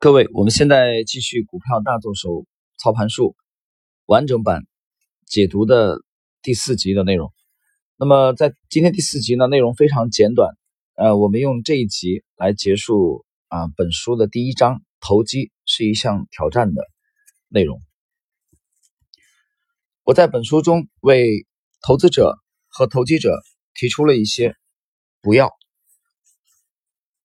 各位，我们现在继续股票大作手操盘术完整版解读的第四集的内容。那么在今天第四集呢，内容非常简短，呃，我们用这一集来结束啊本书的第一章“投机是一项挑战”的内容。我在本书中为投资者和投机者提出了一些不要，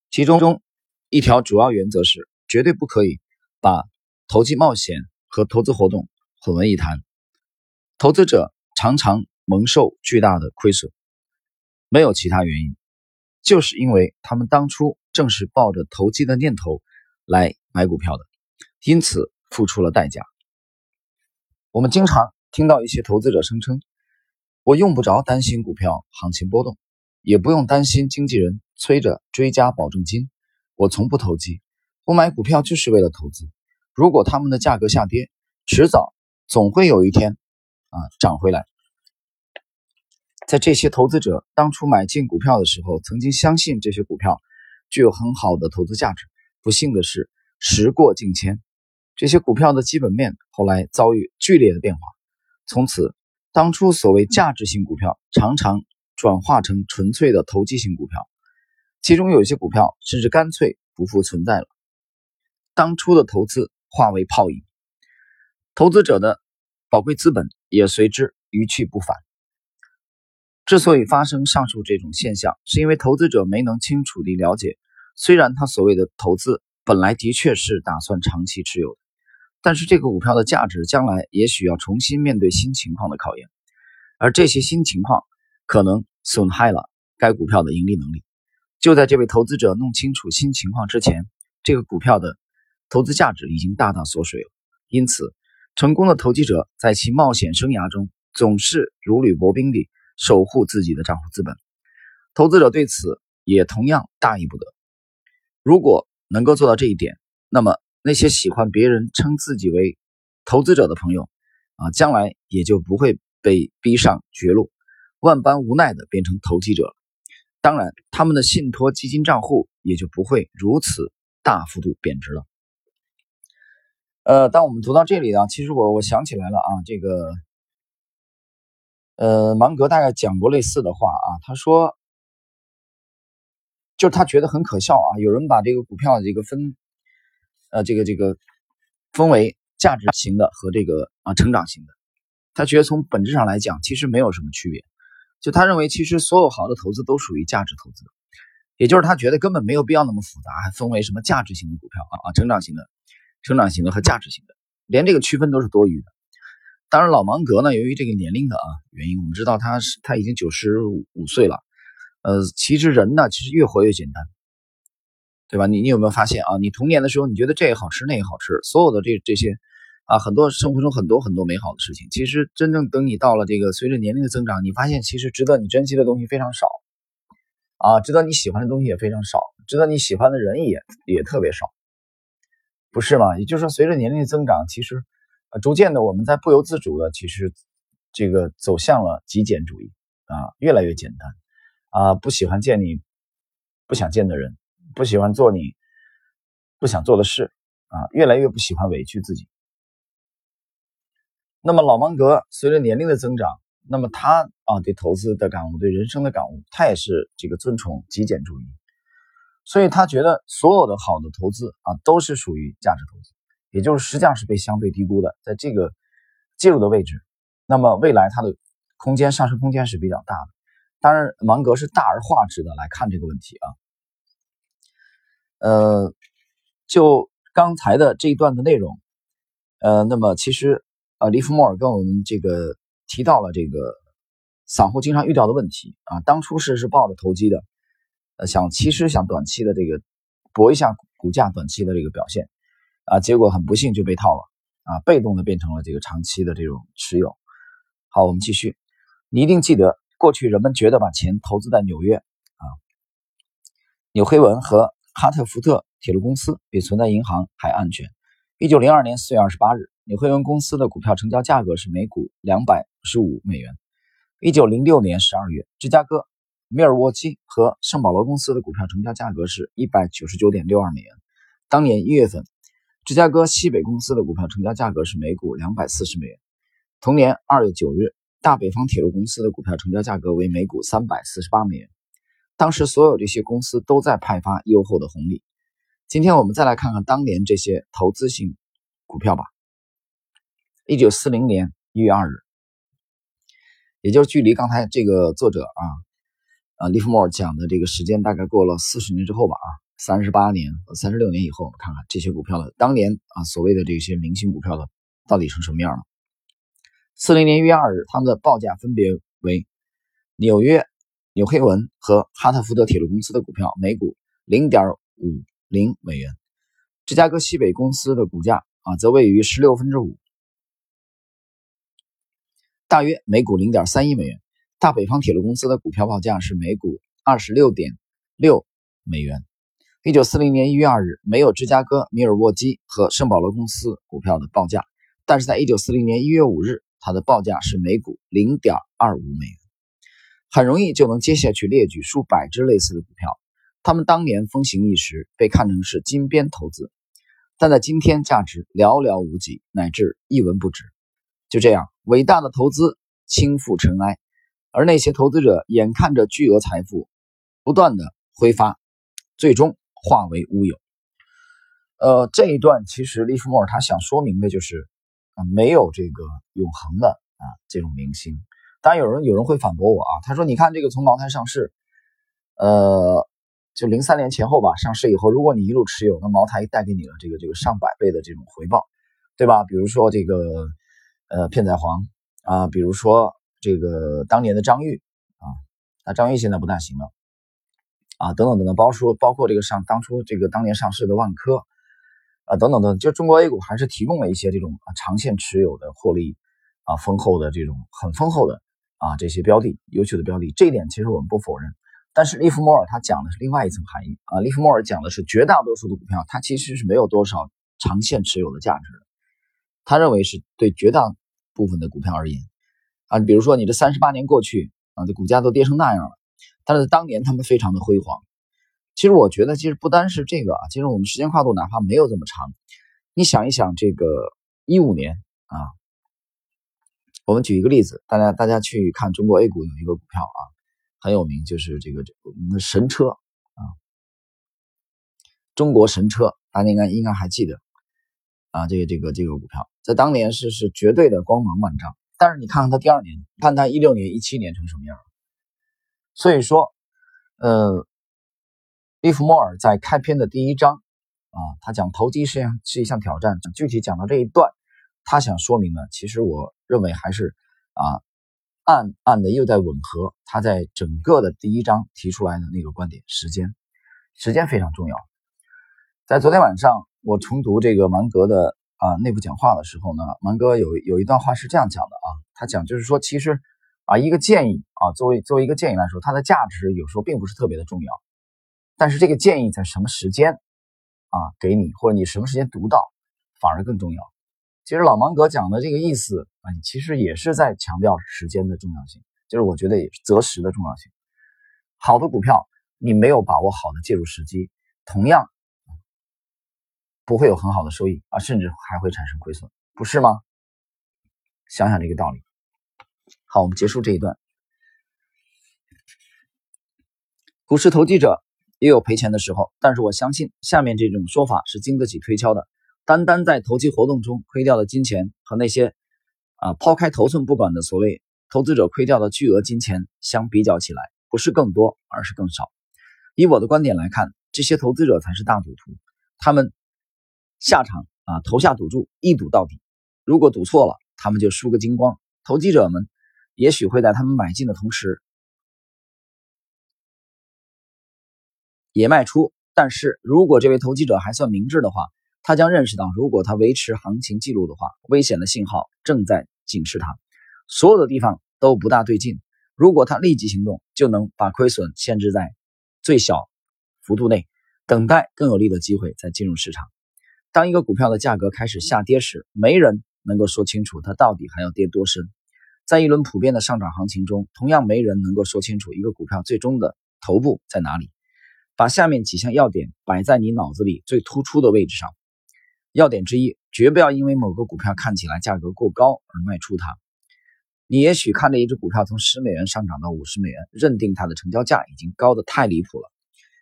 其中中一条主要原则是。绝对不可以把投机冒险和投资活动混为一谈。投资者常常蒙受巨大的亏损，没有其他原因，就是因为他们当初正是抱着投机的念头来买股票的，因此付出了代价。我们经常听到一些投资者声称：“我用不着担心股票行情波动，也不用担心经纪人催着追加保证金，我从不投机。”不买股票就是为了投资。如果他们的价格下跌，迟早总会有一天啊涨回来。在这些投资者当初买进股票的时候，曾经相信这些股票具有很好的投资价值。不幸的是，时过境迁，这些股票的基本面后来遭遇剧烈的变化。从此，当初所谓价值型股票常常转化成纯粹的投机型股票，其中有一些股票甚至干脆不复存在了。当初的投资化为泡影，投资者的宝贵资本也随之一去不返。之所以发生上述这种现象，是因为投资者没能清楚地了解，虽然他所谓的投资本来的确是打算长期持有的，但是这个股票的价值将来也许要重新面对新情况的考验，而这些新情况可能损害了该股票的盈利能力。就在这位投资者弄清楚新情况之前，这个股票的。投资价值已经大大缩水了，因此，成功的投机者在其冒险生涯中总是如履薄冰地守护自己的账户资本。投资者对此也同样大意不得。如果能够做到这一点，那么那些喜欢别人称自己为投资者的朋友，啊，将来也就不会被逼上绝路，万般无奈的变成投机者了。当然，他们的信托基金账户也就不会如此大幅度贬值了。呃，当我们读到这里啊，其实我我想起来了啊，这个，呃，芒格大概讲过类似的话啊，他说，就是他觉得很可笑啊，有人把这个股票的这个分，呃，这个这个分为价值型的和这个啊成长型的，他觉得从本质上来讲，其实没有什么区别，就他认为其实所有好的投资都属于价值投资，也就是他觉得根本没有必要那么复杂，还分为什么价值型的股票啊啊成长型的。成长型的和价值型的，连这个区分都是多余的。当然，老芒格呢，由于这个年龄的啊原因，我们知道他是他已经九十五岁了。呃，其实人呢，其实越活越简单，对吧？你你有没有发现啊？你童年的时候，你觉得这也好吃，那也好吃，所有的这这些啊，很多生活中很多很多美好的事情，其实真正等你到了这个随着年龄的增长，你发现其实值得你珍惜的东西非常少啊，值得你喜欢的东西也非常少，值得你喜欢的人也也特别少。不是吗？也就是说，随着年龄增长，其实，呃，逐渐的，我们在不由自主的，其实，这个走向了极简主义啊，越来越简单啊，不喜欢见你不想见的人，不喜欢做你不想做的事啊，越来越不喜欢委屈自己。那么，老芒格随着年龄的增长，那么他啊，对投资的感悟，对人生的感悟，他也是这个尊崇极简主义。所以他觉得所有的好的投资啊，都是属于价值投资，也就是实际上是被相对低估的，在这个介入的位置，那么未来它的空间上升空间是比较大的。当然，芒格是大而化之的来看这个问题啊。呃，就刚才的这一段的内容，呃，那么其实呃，利弗莫尔跟我们这个提到了这个散户经常遇到的问题啊，当初是是抱着投机的。呃，想其实想短期的这个搏一下股价短期的这个表现，啊，结果很不幸就被套了，啊，被动的变成了这个长期的这种持有。好，我们继续。你一定记得，过去人们觉得把钱投资在纽约啊，纽黑文和哈特福特铁路公司比存在银行还安全。一九零二年四月二十八日，纽黑文公司的股票成交价格是每股两百五十五美元。一九零六年十二月，芝加哥。米尔沃基和圣保罗公司的股票成交价格是一百九十九点六二美元。当年一月份，芝加哥西北公司的股票成交价格是每股两百四十美元。同年二月九日，大北方铁路公司的股票成交价格为每股三百四十八美元。当时所有这些公司都在派发优厚的红利。今天我们再来看看当年这些投资性股票吧。一九四零年一月二日，也就是距离刚才这个作者啊，啊利弗莫尔讲的这个时间大概过了四十年之后吧啊，三十八年、三十六年以后，我们看看这些股票的当年啊所谓的这些明星股票的到底成什么样了。四零年一月二日，他们的报价分别为纽约。纽黑文和哈特福德铁路公司的股票每股零点五零美元，芝加哥西北公司的股价啊则位于十六分之五，大约每股零点三一美元。大北方铁路公司的股票报价是每股二十六点六美元。一九四零年一月二日，没有芝加哥米尔沃基和圣保罗公司股票的报价，但是在一九四零年一月五日，它的报价是每股零点二五美元。很容易就能接下去列举数百只类似的股票，它们当年风行一时，被看成是金边投资，但在今天价值寥寥无几，乃至一文不值。就这样，伟大的投资倾覆尘埃，而那些投资者眼看着巨额财富不断的挥发，最终化为乌有。呃，这一段其实利弗莫尔他想说明的就是啊，没有这个永恒的啊这种明星。当然有人有人会反驳我啊，他说：“你看这个从茅台上市，呃，就零三年前后吧，上市以后，如果你一路持有，那茅台带给你了这个这个上百倍的这种回报，对吧？比如说这个呃片仔癀啊，比如说这个当年的张裕啊，那张裕现在不大行了啊，等等等等，包说包括这个上当初这个当年上市的万科啊，等等等，就中国 A 股还是提供了一些这种啊长线持有的获利啊丰厚的这种很丰厚的。”啊，这些标的优秀的标的，这一点其实我们不否认。但是利弗莫尔他讲的是另外一层含义啊，利弗莫尔讲的是绝大多数的股票，它其实是没有多少长线持有的价值的。他认为是对绝大部分的股票而言啊，比如说你这三十八年过去啊，这股价都跌成那样了，但是当年他们非常的辉煌。其实我觉得，其实不单是这个啊，其实我们时间跨度哪怕没有这么长，你想一想，这个一五年啊。我们举一个例子，大家大家去看中国 A 股有一个股票啊，很有名，就是这个我们的神车啊，中国神车，大家应该应该还记得啊，这个这个这个股票在当年是是绝对的光芒万丈，但是你看看他第二年，看他一六年、一七年成什么样所以说，呃，利弗莫尔在开篇的第一章啊，他讲投机是是一项挑战，具体讲到这一段。他想说明呢，其实我认为还是啊，暗暗的又在吻合他在整个的第一章提出来的那个观点。时间，时间非常重要。在昨天晚上我重读这个芒格的啊内部讲话的时候呢，芒格有有一段话是这样讲的，他讲就是说，其实啊一个建议啊，作为作为一个建议来说，它的价值有时候并不是特别的重要，但是这个建议在什么时间啊给你，或者你什么时间读到，反而更重要。其实老芒格讲的这个意思啊，其实也是在强调时间的重要性，就是我觉得也是择时的重要性。好的股票，你没有把握好的介入时机，同样不会有很好的收益啊，甚至还会产生亏损，不是吗？想想这个道理。好，我们结束这一段。股市投机者也有赔钱的时候，但是我相信下面这种说法是经得起推敲的。单单在投机活动中亏掉的金钱和那些啊抛开头寸不管的所谓投资者亏掉的巨额金钱相比较起来，不是更多，而是更少。以我的观点来看，这些投资者才是大赌徒，他们下场啊投下赌注，一赌到底。如果赌错了，他们就输个精光。投机者们也许会在他们买进的同时也卖出，但是如果这位投机者还算明智的话。他将认识到，如果他维持行情记录的话，危险的信号正在警示他，所有的地方都不大对劲。如果他立即行动，就能把亏损限制在最小幅度内，等待更有利的机会再进入市场。当一个股票的价格开始下跌时，没人能够说清楚它到底还要跌多深。在一轮普遍的上涨行情中，同样没人能够说清楚一个股票最终的头部在哪里。把下面几项要点摆在你脑子里最突出的位置上。要点之一，绝不要因为某个股票看起来价格过高而卖出它。你也许看着一只股票从十美元上涨到五十美元，认定它的成交价已经高得太离谱了。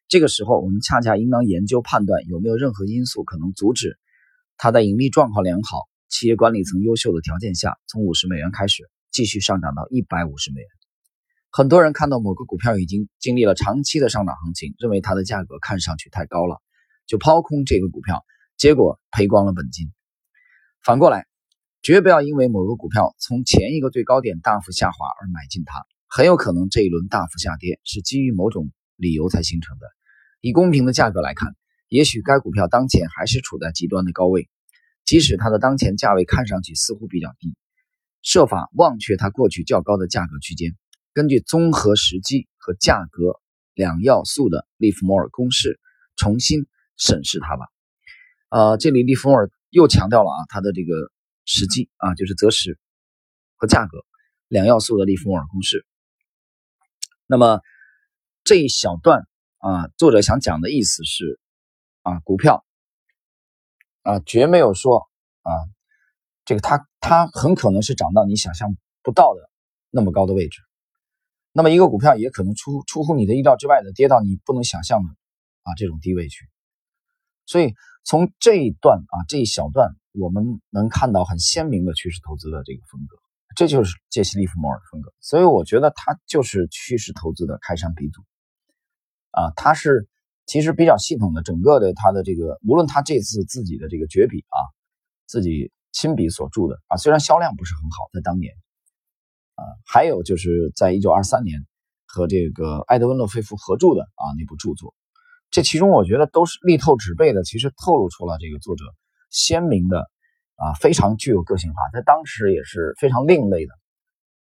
这个时候，我们恰恰应当研究判断有没有任何因素可能阻止它在盈利状况良好、企业管理层优秀的条件下，从五十美元开始继续上涨到一百五十美元。很多人看到某个股票已经经历了长期的上涨行情，认为它的价格看上去太高了，就抛空这个股票，结果赔光了本金。反过来。绝不要因为某个股票从前一个最高点大幅下滑而买进它，很有可能这一轮大幅下跌是基于某种理由才形成的。以公平的价格来看，也许该股票当前还是处在极端的高位，即使它的当前价位看上去似乎比较低，设法忘却它过去较高的价格区间，根据综合时机和价格两要素的利弗莫尔公式重新审视它吧。呃，这里利弗莫尔又强调了啊，它的这个。时机啊，就是择时和价格两要素的利弗莫尔公式。那么这一小段啊，作者想讲的意思是啊，股票啊，绝没有说啊，这个它它很可能是涨到你想象不到的那么高的位置。那么一个股票也可能出出乎你的意料之外的跌到你不能想象的啊这种低位去。所以从这一段啊这一小段。我们能看到很鲜明的趋势投资的这个风格，这就是杰西·利弗莫尔风格。所以我觉得他就是趋势投资的开山鼻祖啊，他是其实比较系统的，整个的他的这个，无论他这次自己的这个绝笔啊，自己亲笔所著的啊，虽然销量不是很好，在当年啊，还有就是在一九二三年和这个埃德温·洛菲夫合著的啊那部著作，这其中我觉得都是力透纸背的，其实透露出了这个作者。鲜明的啊，非常具有个性化，在当时也是非常另类的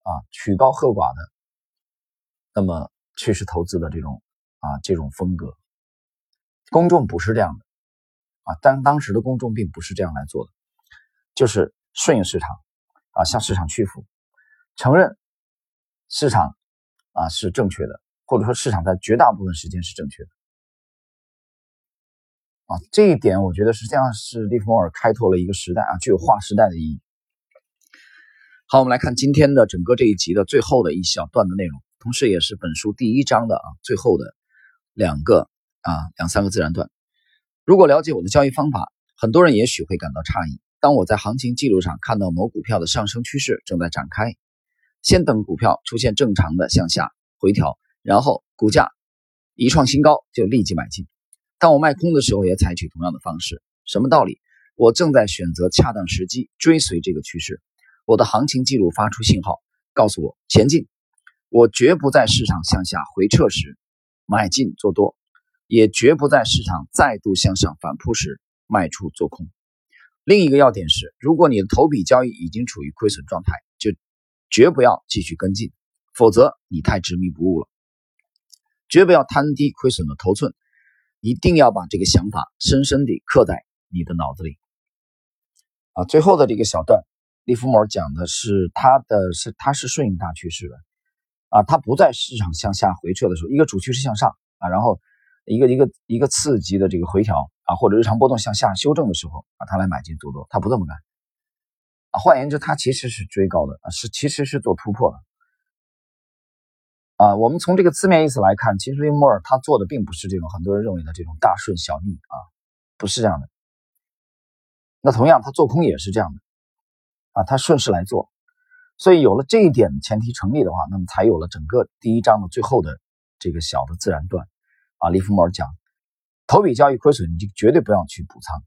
啊，曲高和寡的，那么趋势投资的这种啊这种风格，公众不是这样的啊，但当时的公众并不是这样来做的，就是顺应市场啊，向市场屈服，承认市场啊是正确的，或者说市场在绝大部分时间是正确的。啊，这一点我觉得实际上是利弗莫尔开拓了一个时代啊，具有划时代的意义。好，我们来看今天的整个这一集的最后的一小段的内容，同时也是本书第一章的啊最后的两个啊两三个自然段。如果了解我的交易方法，很多人也许会感到诧异。当我在行情记录上看到某股票的上升趋势正在展开，先等股票出现正常的向下回调，然后股价一创新高就立即买进。当我卖空的时候，也采取同样的方式。什么道理？我正在选择恰当时机追随这个趋势。我的行情记录发出信号，告诉我前进。我绝不在市场向下回撤时买进做多，也绝不在市场再度向上反扑时卖出做空。另一个要点是，如果你的头笔交易已经处于亏损状态，就绝不要继续跟进，否则你太执迷不悟了。绝不要贪低亏损的头寸。一定要把这个想法深深地刻在你的脑子里啊！最后的这个小段，利弗莫尔讲的是他的是他是顺应大趋势的啊，他不在市场向下回撤的时候，一个主趋势向上啊，然后一个一个一个刺激的这个回调啊，或者日常波动向下修正的时候啊，他来买进做多，他不这么干啊。换言之，他其实是追高的啊，是其实是做突破的。啊，我们从这个字面意思来看，其实利弗莫尔他做的并不是这种很多人认为的这种大顺小逆啊，不是这样的。那同样，他做空也是这样的啊，他顺势来做。所以有了这一点前提成立的话，那么才有了整个第一章的最后的这个小的自然段啊。利弗莫尔讲，头笔交易亏损，你就绝对不要去补仓。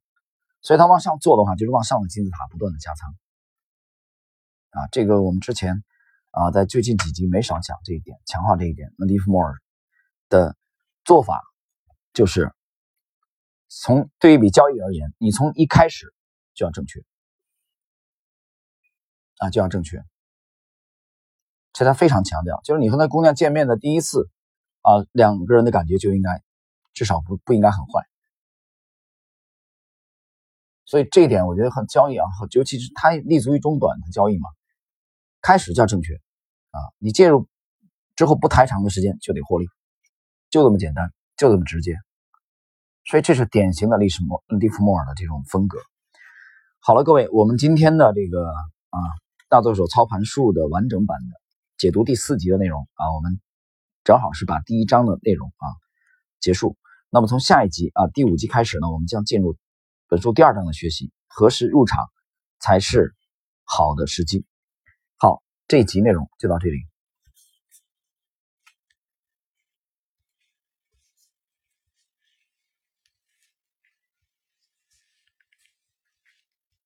所以他往上做的话，就是往上的金字塔不断的加仓啊。这个我们之前。啊，在最近几集没少讲这一点，强化这一点。那利弗莫尔的做法就是从对于一笔交易而言，你从一开始就要正确啊，就要正确。这他非常强调，就是你和那姑娘见面的第一次啊，两个人的感觉就应该至少不不应该很坏。所以这一点我觉得很交易啊，尤其是它立足于中短的交易嘛。开始叫正确，啊，你介入之后不太长的时间就得获利，就这么简单，就这么直接，所以这是典型的利什莫利弗莫尔的这种风格好了，各位，我们今天的这个啊大作手操盘术的完整版的解读第四集的内容啊，我们正好是把第一章的内容啊结束。那么从下一集啊第五集开始呢，我们将进入本书第二章的学习，何时入场才是好的时机。好，这一集内容就到这里。